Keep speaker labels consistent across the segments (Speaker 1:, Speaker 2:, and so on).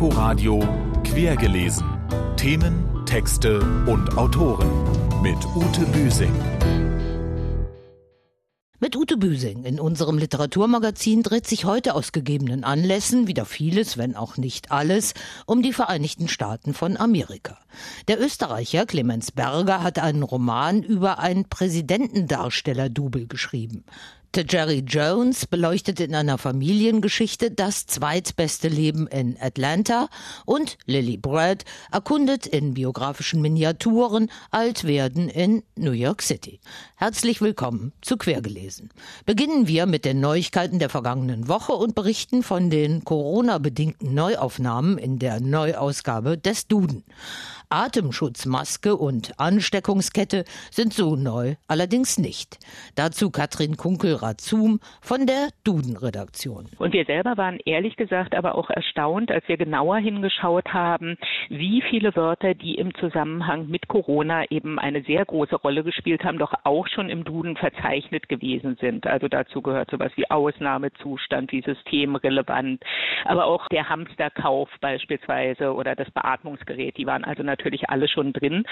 Speaker 1: Inforadio Quergelesen. Themen, Texte und Autoren mit Ute Büsing.
Speaker 2: Mit Ute Büsing in unserem Literaturmagazin dreht sich heute aus gegebenen Anlässen wieder vieles, wenn auch nicht alles, um die Vereinigten Staaten von Amerika. Der Österreicher Clemens Berger hat einen Roman über ein Präsidentendarsteller-Double geschrieben. The Jerry Jones beleuchtet in einer Familiengeschichte das zweitbeste Leben in Atlanta und Lily Brad erkundet in biografischen Miniaturen Altwerden in New York City. Herzlich willkommen zu Quergelesen. Beginnen wir mit den Neuigkeiten der vergangenen Woche und berichten von den Corona-bedingten Neuaufnahmen in der Neuausgabe des Duden. Atemschutzmaske und Ansteckungskette sind so neu allerdings nicht. Dazu Katrin Kunkel-Razum von der Duden-Redaktion.
Speaker 3: Und wir selber waren ehrlich gesagt aber auch erstaunt, als wir genauer hingeschaut haben, wie viele Wörter, die im Zusammenhang mit Corona eben eine sehr große Rolle gespielt haben, doch auch schon im Duden verzeichnet gewesen sind. Also dazu gehört sowas wie Ausnahmezustand, wie systemrelevant, aber auch der Hamsterkauf beispielsweise oder das Beatmungsgerät, die waren also natürlich natürlich alle schon drin.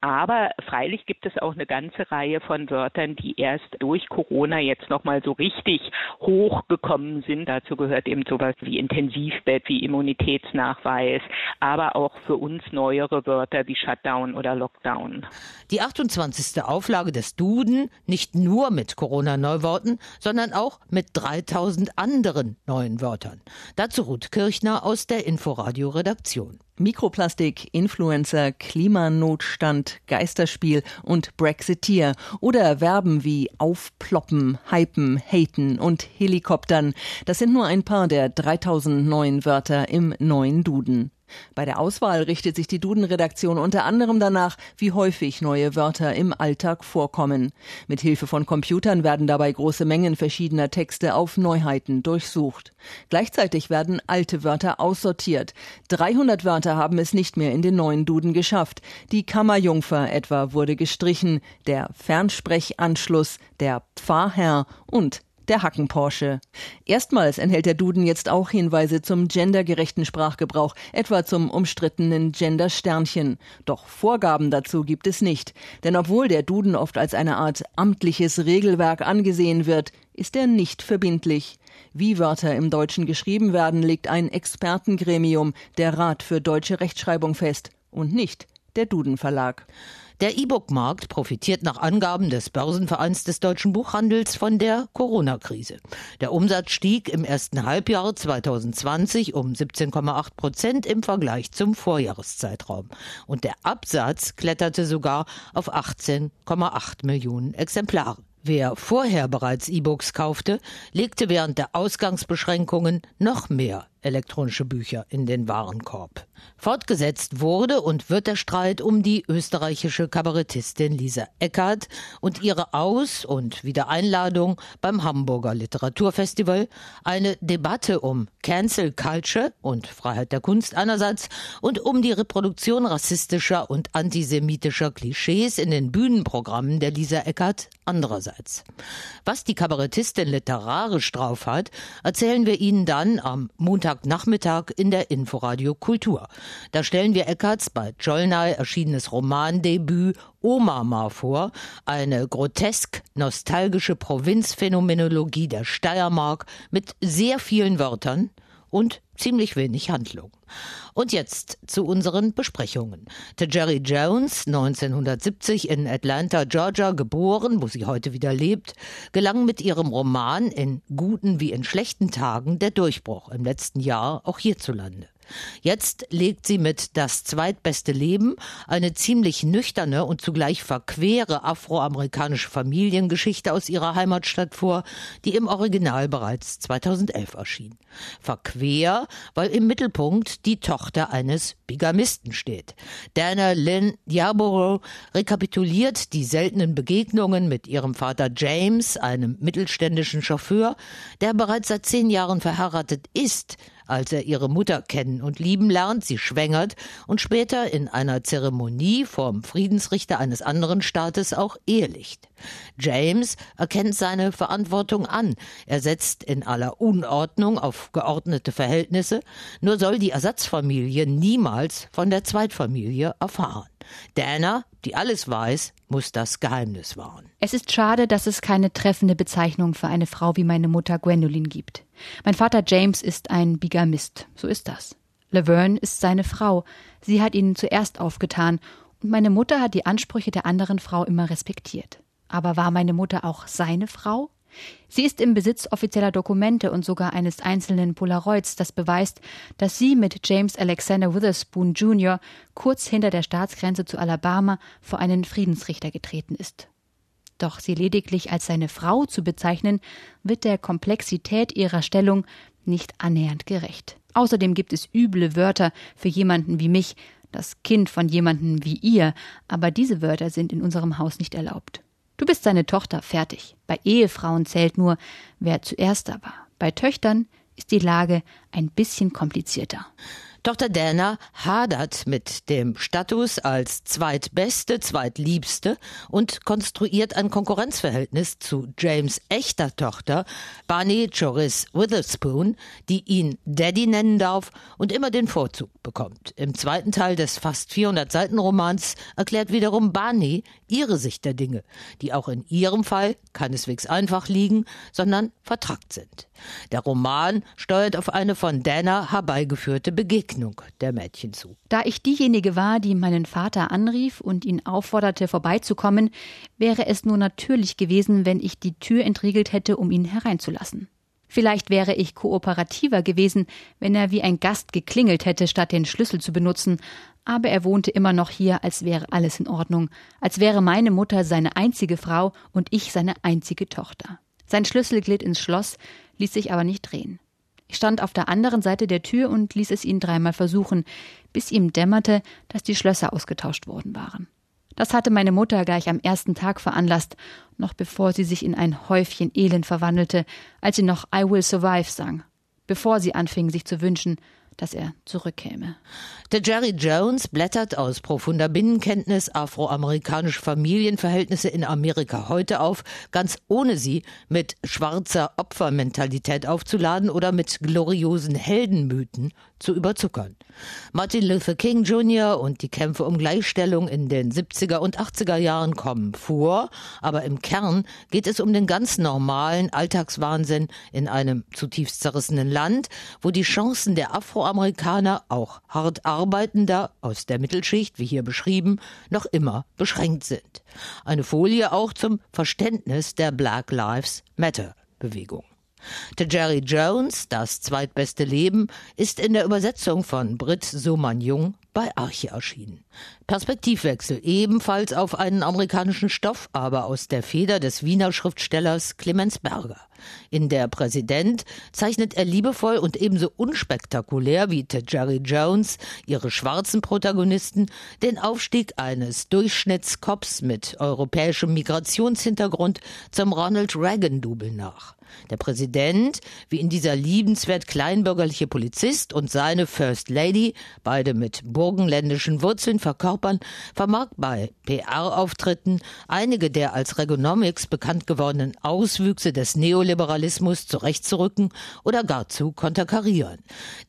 Speaker 3: Aber freilich gibt es auch eine ganze Reihe von Wörtern, die erst durch Corona jetzt nochmal so richtig hochgekommen sind. Dazu gehört eben sowas wie Intensivbett, wie Immunitätsnachweis, aber auch für uns neuere Wörter wie Shutdown oder Lockdown.
Speaker 2: Die 28. Auflage des Duden, nicht nur mit Corona-Neuworten, sondern auch mit 3000 anderen neuen Wörtern. Dazu Ruth Kirchner aus der Inforadio-Redaktion.
Speaker 4: Mikroplastik, Influencer, Klimanotstand, Geisterspiel und Brexiteer oder Verben wie aufploppen, hypen, haten und Helikoptern. Das sind nur ein paar der 3000 neuen Wörter im neuen Duden. Bei der Auswahl richtet sich die Duden-Redaktion unter anderem danach, wie häufig neue Wörter im Alltag vorkommen. Mit Hilfe von Computern werden dabei große Mengen verschiedener Texte auf Neuheiten durchsucht. Gleichzeitig werden alte Wörter aussortiert. 300 Wörter haben es nicht mehr in den neuen Duden geschafft. Die Kammerjungfer etwa wurde gestrichen, der Fernsprechanschluss, der Pfarrherr und der Hacken-Porsche. Erstmals enthält der Duden jetzt auch Hinweise zum gendergerechten Sprachgebrauch, etwa zum umstrittenen Gender-Sternchen. Doch Vorgaben dazu gibt es nicht. Denn obwohl der Duden oft als eine Art amtliches Regelwerk angesehen wird, ist er nicht verbindlich. Wie Wörter im Deutschen geschrieben werden, legt ein Expertengremium, der Rat für deutsche Rechtschreibung fest, und nicht der Duden Verlag.
Speaker 2: Der E-Book-Markt profitiert nach Angaben des Börsenvereins des deutschen Buchhandels von der Corona-Krise. Der Umsatz stieg im ersten Halbjahr 2020 um 17,8 Prozent im Vergleich zum Vorjahreszeitraum. Und der Absatz kletterte sogar auf 18,8 Millionen Exemplare. Wer vorher bereits E-Books kaufte, legte während der Ausgangsbeschränkungen noch mehr elektronische Bücher in den Warenkorb. Fortgesetzt wurde und wird der Streit um die österreichische Kabarettistin Lisa Eckert und ihre Aus- und Wiedereinladung beim Hamburger Literaturfestival, eine Debatte um Cancel Culture und Freiheit der Kunst einerseits und um die Reproduktion rassistischer und antisemitischer Klischees in den Bühnenprogrammen der Lisa Eckert andererseits. Was die Kabarettistin literarisch drauf hat, erzählen wir Ihnen dann am Montagnachmittag in der Inforadio Kultur. Da stellen wir Eckarts bei Jolnay erschienenes Romandebüt Omama vor, eine grotesk nostalgische Provinzphänomenologie der Steiermark mit sehr vielen Wörtern und ziemlich wenig Handlung. Und jetzt zu unseren Besprechungen. Jerry Jones, 1970 in Atlanta, Georgia geboren, wo sie heute wieder lebt, gelang mit ihrem Roman in guten wie in schlechten Tagen der Durchbruch im letzten Jahr auch hierzulande. Jetzt legt sie mit Das zweitbeste Leben eine ziemlich nüchterne und zugleich verquere afroamerikanische Familiengeschichte aus ihrer Heimatstadt vor, die im Original bereits 2011 erschien. Verquer, weil im Mittelpunkt die Tochter eines Bigamisten steht. Dana Lynn Yarborough rekapituliert die seltenen Begegnungen mit ihrem Vater James, einem mittelständischen Chauffeur, der bereits seit zehn Jahren verheiratet ist, als er ihre Mutter kennen und lieben lernt, sie schwängert und später in einer Zeremonie vom Friedensrichter eines anderen Staates auch ehelicht. James erkennt seine Verantwortung an. Er setzt in aller Unordnung auf geordnete Verhältnisse, nur soll die Ersatzfamilie niemals von der Zweitfamilie erfahren. Dana, die alles weiß, muss das Geheimnis wahren.
Speaker 5: Es ist schade, dass es keine treffende Bezeichnung für eine Frau wie meine Mutter Gwendolyn gibt. Mein Vater James ist ein Bigamist, so ist das. Laverne ist seine Frau. Sie hat ihn zuerst aufgetan und meine Mutter hat die Ansprüche der anderen Frau immer respektiert. Aber war meine Mutter auch seine Frau? Sie ist im Besitz offizieller Dokumente und sogar eines einzelnen Polaroids, das beweist, dass sie mit James Alexander Witherspoon Jr. kurz hinter der Staatsgrenze zu Alabama vor einen Friedensrichter getreten ist. Doch sie lediglich als seine Frau zu bezeichnen, wird der Komplexität ihrer Stellung nicht annähernd gerecht. Außerdem gibt es üble Wörter für jemanden wie mich, das Kind von jemanden wie ihr, aber diese Wörter sind in unserem Haus nicht erlaubt. Du bist seine Tochter, fertig. Bei Ehefrauen zählt nur, wer zuerst da war. Bei Töchtern ist die Lage ein bisschen komplizierter.
Speaker 2: Dr. Dana hadert mit dem Status als zweitbeste, zweitliebste und konstruiert ein Konkurrenzverhältnis zu James echter Tochter, Barney Joris Witherspoon, die ihn Daddy nennen darf und immer den Vorzug bekommt. Im zweiten Teil des fast 400 Seiten Romans erklärt wiederum Barney ihre Sicht der Dinge, die auch in ihrem Fall keineswegs einfach liegen, sondern vertrackt sind. Der Roman steuert auf eine von Dana herbeigeführte Begegnung der Mädchen zu.
Speaker 5: Da ich diejenige war, die meinen Vater anrief und ihn aufforderte, vorbeizukommen, wäre es nur natürlich gewesen, wenn ich die Tür entriegelt hätte, um ihn hereinzulassen. Vielleicht wäre ich kooperativer gewesen, wenn er wie ein Gast geklingelt hätte, statt den Schlüssel zu benutzen, aber er wohnte immer noch hier, als wäre alles in Ordnung, als wäre meine Mutter seine einzige Frau und ich seine einzige Tochter. Sein Schlüssel glitt ins Schloss, ließ sich aber nicht drehen. Ich stand auf der anderen Seite der Tür und ließ es ihn dreimal versuchen, bis ihm dämmerte, dass die Schlösser ausgetauscht worden waren. Das hatte meine Mutter gleich am ersten Tag veranlasst, noch bevor sie sich in ein Häufchen Elend verwandelte, als sie noch I Will Survive sang, bevor sie anfing, sich zu wünschen, dass er zurückkäme.
Speaker 2: Der Jerry Jones blättert aus profunder Binnenkenntnis afroamerikanische Familienverhältnisse in Amerika heute auf, ganz ohne sie mit schwarzer Opfermentalität aufzuladen oder mit gloriosen Heldenmythen zu überzuckern. Martin Luther King Jr. und die Kämpfe um Gleichstellung in den 70er und 80er Jahren kommen vor, aber im Kern geht es um den ganz normalen Alltagswahnsinn in einem zutiefst zerrissenen Land, wo die Chancen der Afroamerikaner, auch hart arbeitender aus der Mittelschicht, wie hier beschrieben, noch immer beschränkt sind. Eine Folie auch zum Verständnis der Black Lives Matter Bewegung. Der Jerry Jones, das zweitbeste Leben, ist in der Übersetzung von Britt Soman-Jung bei Arche erschienen. Perspektivwechsel ebenfalls auf einen amerikanischen Stoff, aber aus der Feder des Wiener Schriftstellers Clemens Berger. In Der Präsident zeichnet er liebevoll und ebenso unspektakulär wie Jerry Jones, ihre schwarzen Protagonisten, den Aufstieg eines Durchschnittskops mit europäischem Migrationshintergrund zum Ronald Reagan-Double nach. Der Präsident, wie in dieser liebenswert kleinbürgerliche Polizist und seine First Lady, beide mit burgenländischen Wurzeln verkörpern, vermag bei PR-Auftritten einige der als Regonomics bekannt gewordenen Auswüchse des Neoliberalismus zurechtzurücken oder gar zu konterkarieren.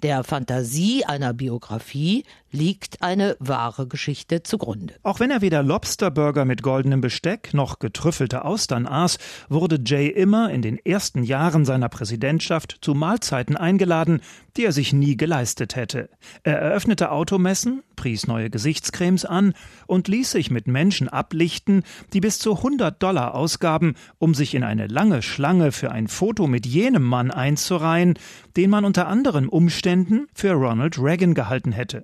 Speaker 2: Der Fantasie einer Biografie liegt eine wahre Geschichte zugrunde.
Speaker 6: Auch wenn er weder Lobsterburger mit goldenem Besteck noch getrüffelte Austern aß, wurde Jay immer in den ersten Jahren seiner Präsidentschaft zu Mahlzeiten eingeladen, die er sich nie geleistet hätte. Er eröffnete Automessen, pries neue Gesichtscremes an und ließ sich mit Menschen ablichten, die bis zu 100 Dollar ausgaben, um sich in eine lange Schlange für ein Foto mit jenem Mann einzureihen, den man unter anderen Umständen für Ronald Reagan gehalten hätte.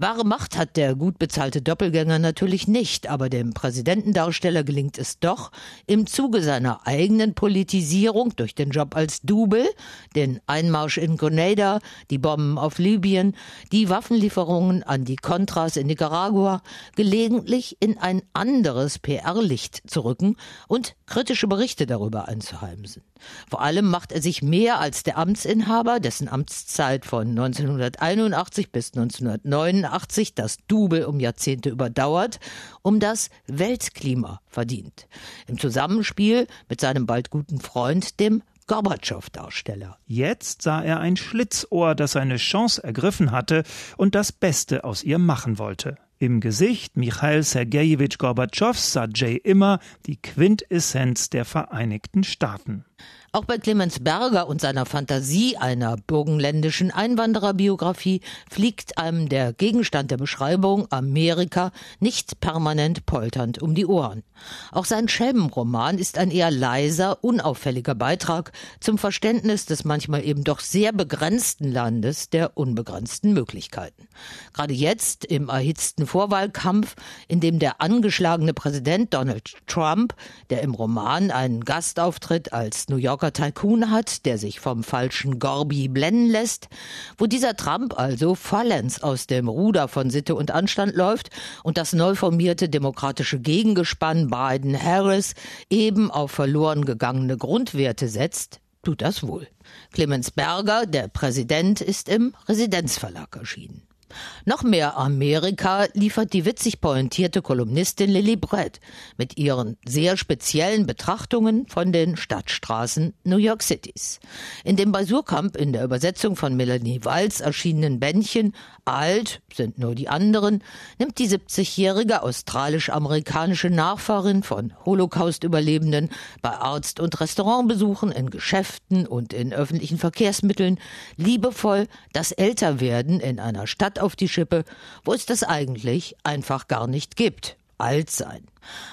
Speaker 2: Wahre Macht hat der gut bezahlte Doppelgänger natürlich nicht, aber dem Präsidentendarsteller gelingt es doch, im Zuge seiner eigenen Politisierung durch den Job als Double, den Einmarsch in Grenada, die Bomben auf Libyen, die Waffenlieferungen an die Contras in Nicaragua, gelegentlich in ein anderes PR-Licht zu rücken und kritische Berichte darüber einzuheimsen. Vor allem macht er sich mehr als der Amtsinhaber, dessen Amtszeit von 1981 bis 1989 das Double um Jahrzehnte überdauert, um das Weltklima verdient. Im Zusammenspiel mit seinem bald guten Freund, dem Gorbatschow-Darsteller.
Speaker 6: Jetzt sah er ein Schlitzohr, das seine Chance ergriffen hatte und das Beste aus ihr machen wollte. Im Gesicht Michail Sergejewitsch Gorbatschows sah Jay immer die Quintessenz der Vereinigten Staaten.
Speaker 2: Auch bei Clemens Berger und seiner Fantasie einer burgenländischen Einwandererbiografie fliegt einem der Gegenstand der Beschreibung Amerika nicht permanent polternd um die Ohren. Auch sein Schelmenroman ist ein eher leiser, unauffälliger Beitrag zum Verständnis des manchmal eben doch sehr begrenzten Landes der unbegrenzten Möglichkeiten. Gerade jetzt im erhitzten Vorwahlkampf, in dem der angeschlagene Präsident Donald Trump, der im Roman einen Gastauftritt als New York Yorker Tycoon hat, der sich vom falschen Gorbi blenden lässt, wo dieser Trump also vollends aus dem Ruder von Sitte und Anstand läuft und das neu formierte demokratische Gegengespann Biden-Harris eben auf verloren gegangene Grundwerte setzt, tut das wohl. Clemens Berger, der Präsident, ist im Residenzverlag erschienen. Noch mehr Amerika liefert die witzig pointierte Kolumnistin Lily Brett mit ihren sehr speziellen Betrachtungen von den Stadtstraßen New York Cities. In dem bei Surkamp in der Übersetzung von Melanie Walz erschienenen Bändchen Alt sind nur die anderen, nimmt die 70-jährige australisch-amerikanische Nachfahrin von Holocaust-Überlebenden bei Arzt- und Restaurantbesuchen in Geschäften und in öffentlichen Verkehrsmitteln liebevoll das Älterwerden in einer Stadt auf die Schippe, wo es das eigentlich einfach gar nicht gibt. Alt sein.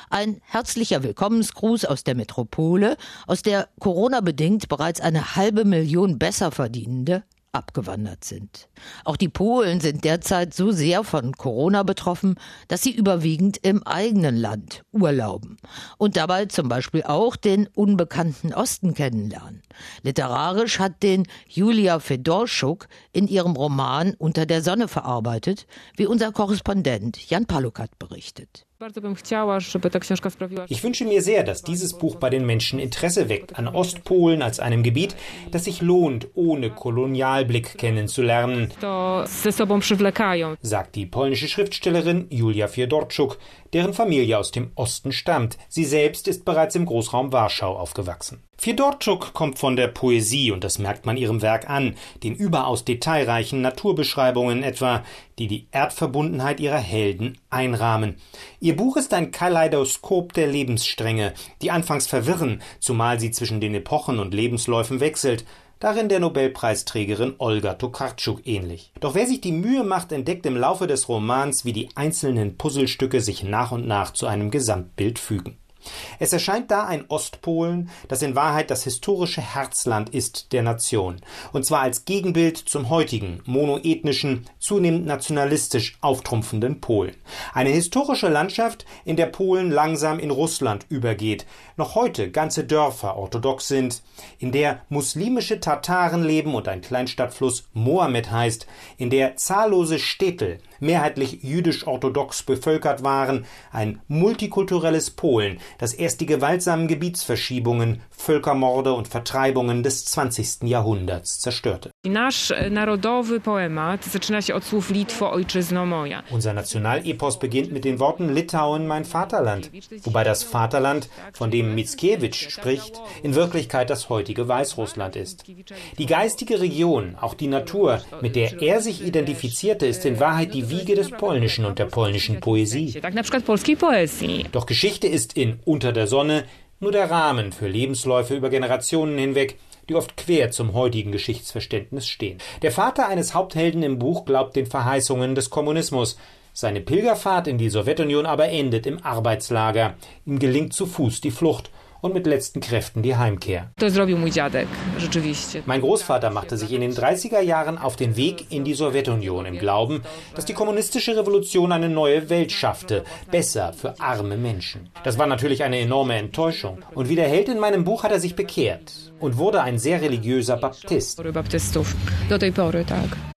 Speaker 2: Ein herzlicher Willkommensgruß aus der Metropole, aus der Corona bedingt bereits eine halbe Million Besserverdienende abgewandert sind. Auch die Polen sind derzeit so sehr von Corona betroffen, dass sie überwiegend im eigenen Land urlauben und dabei zum Beispiel auch den unbekannten Osten kennenlernen. Literarisch hat den Julia Fedorschuk in ihrem Roman Unter der Sonne verarbeitet, wie unser Korrespondent Jan Palukat berichtet.
Speaker 7: Ich wünsche mir sehr, dass dieses Buch bei den Menschen Interesse weckt an Ostpolen als einem Gebiet, das sich lohnt, ohne Kolonialblick kennenzulernen, sagt die polnische Schriftstellerin Julia Fiedorczuk, deren Familie aus dem Osten stammt. Sie selbst ist bereits im Großraum Warschau aufgewachsen. Fiedorczuk kommt von der Poesie und das merkt man ihrem Werk an, den überaus detailreichen Naturbeschreibungen etwa, die die Erdverbundenheit ihrer Helden einrahmen. Ihr Buch ist ein Kaleidoskop der Lebensstränge, die anfangs verwirren, zumal sie zwischen den Epochen und Lebensläufen wechselt, darin der Nobelpreisträgerin Olga Tokarczuk ähnlich. Doch wer sich die Mühe macht, entdeckt im Laufe des Romans, wie die einzelnen Puzzlestücke sich nach und nach zu einem Gesamtbild fügen. Es erscheint da ein Ostpolen, das in Wahrheit das historische Herzland ist der Nation, und zwar als Gegenbild zum heutigen, monoethnischen, zunehmend nationalistisch auftrumpfenden Polen. Eine historische Landschaft, in der Polen langsam in Russland übergeht, noch heute ganze Dörfer orthodox sind, in der muslimische Tataren leben und ein Kleinstadtfluss Mohammed heißt, in der zahllose Städte mehrheitlich jüdisch-orthodox bevölkert waren, ein multikulturelles Polen, das erst die gewaltsamen Gebietsverschiebungen, Völkermorde und Vertreibungen des 20. Jahrhunderts zerstörte. Unser Nationalepos beginnt mit den Worten Litauen mein Vaterland, wobei das Vaterland, von dem Mickiewicz spricht, in Wirklichkeit das heutige Weißrussland ist. Die geistige Region, auch die Natur, mit der er sich identifizierte, ist in Wahrheit die Wiege des Polnischen und der polnischen Poesie. Doch Geschichte ist in Unter der Sonne nur der Rahmen für Lebensläufe über Generationen hinweg, die oft quer zum heutigen Geschichtsverständnis stehen. Der Vater eines Haupthelden im Buch glaubt den Verheißungen des Kommunismus. Seine Pilgerfahrt in die Sowjetunion aber endet im Arbeitslager. Ihm gelingt zu Fuß die Flucht und mit letzten Kräften die Heimkehr. Mein Großvater machte sich in den 30er Jahren auf den Weg in die Sowjetunion im Glauben, dass die kommunistische Revolution eine neue Welt schaffte, besser für arme Menschen. Das war natürlich eine enorme Enttäuschung. Und wie der Held in meinem Buch hat er sich bekehrt und wurde ein sehr religiöser Baptist.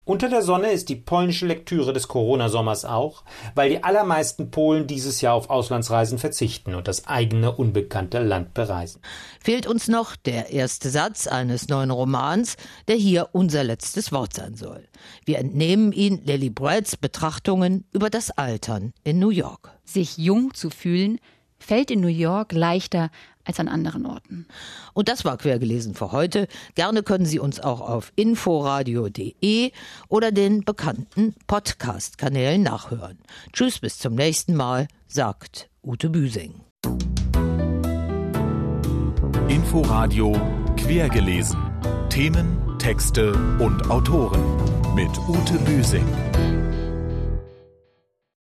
Speaker 7: Unter der Sonne ist die polnische Lektüre des Corona-Sommers auch, weil die allermeisten Polen dieses Jahr auf Auslandsreisen verzichten und das eigene unbekannte Land bereisen.
Speaker 2: Fehlt uns noch der erste Satz eines neuen Romans, der hier unser letztes Wort sein soll. Wir entnehmen ihn Lily Bretts Betrachtungen über das Altern in New York.
Speaker 5: Sich jung zu fühlen, fällt in New York leichter als an anderen Orten.
Speaker 2: Und das war quergelesen für heute. Gerne können Sie uns auch auf inforadio.de oder den bekannten Podcast-Kanälen nachhören. Tschüss, bis zum nächsten Mal, sagt Ute Büsing.
Speaker 1: Inforadio quergelesen. Themen, Texte und Autoren mit Ute Büsing.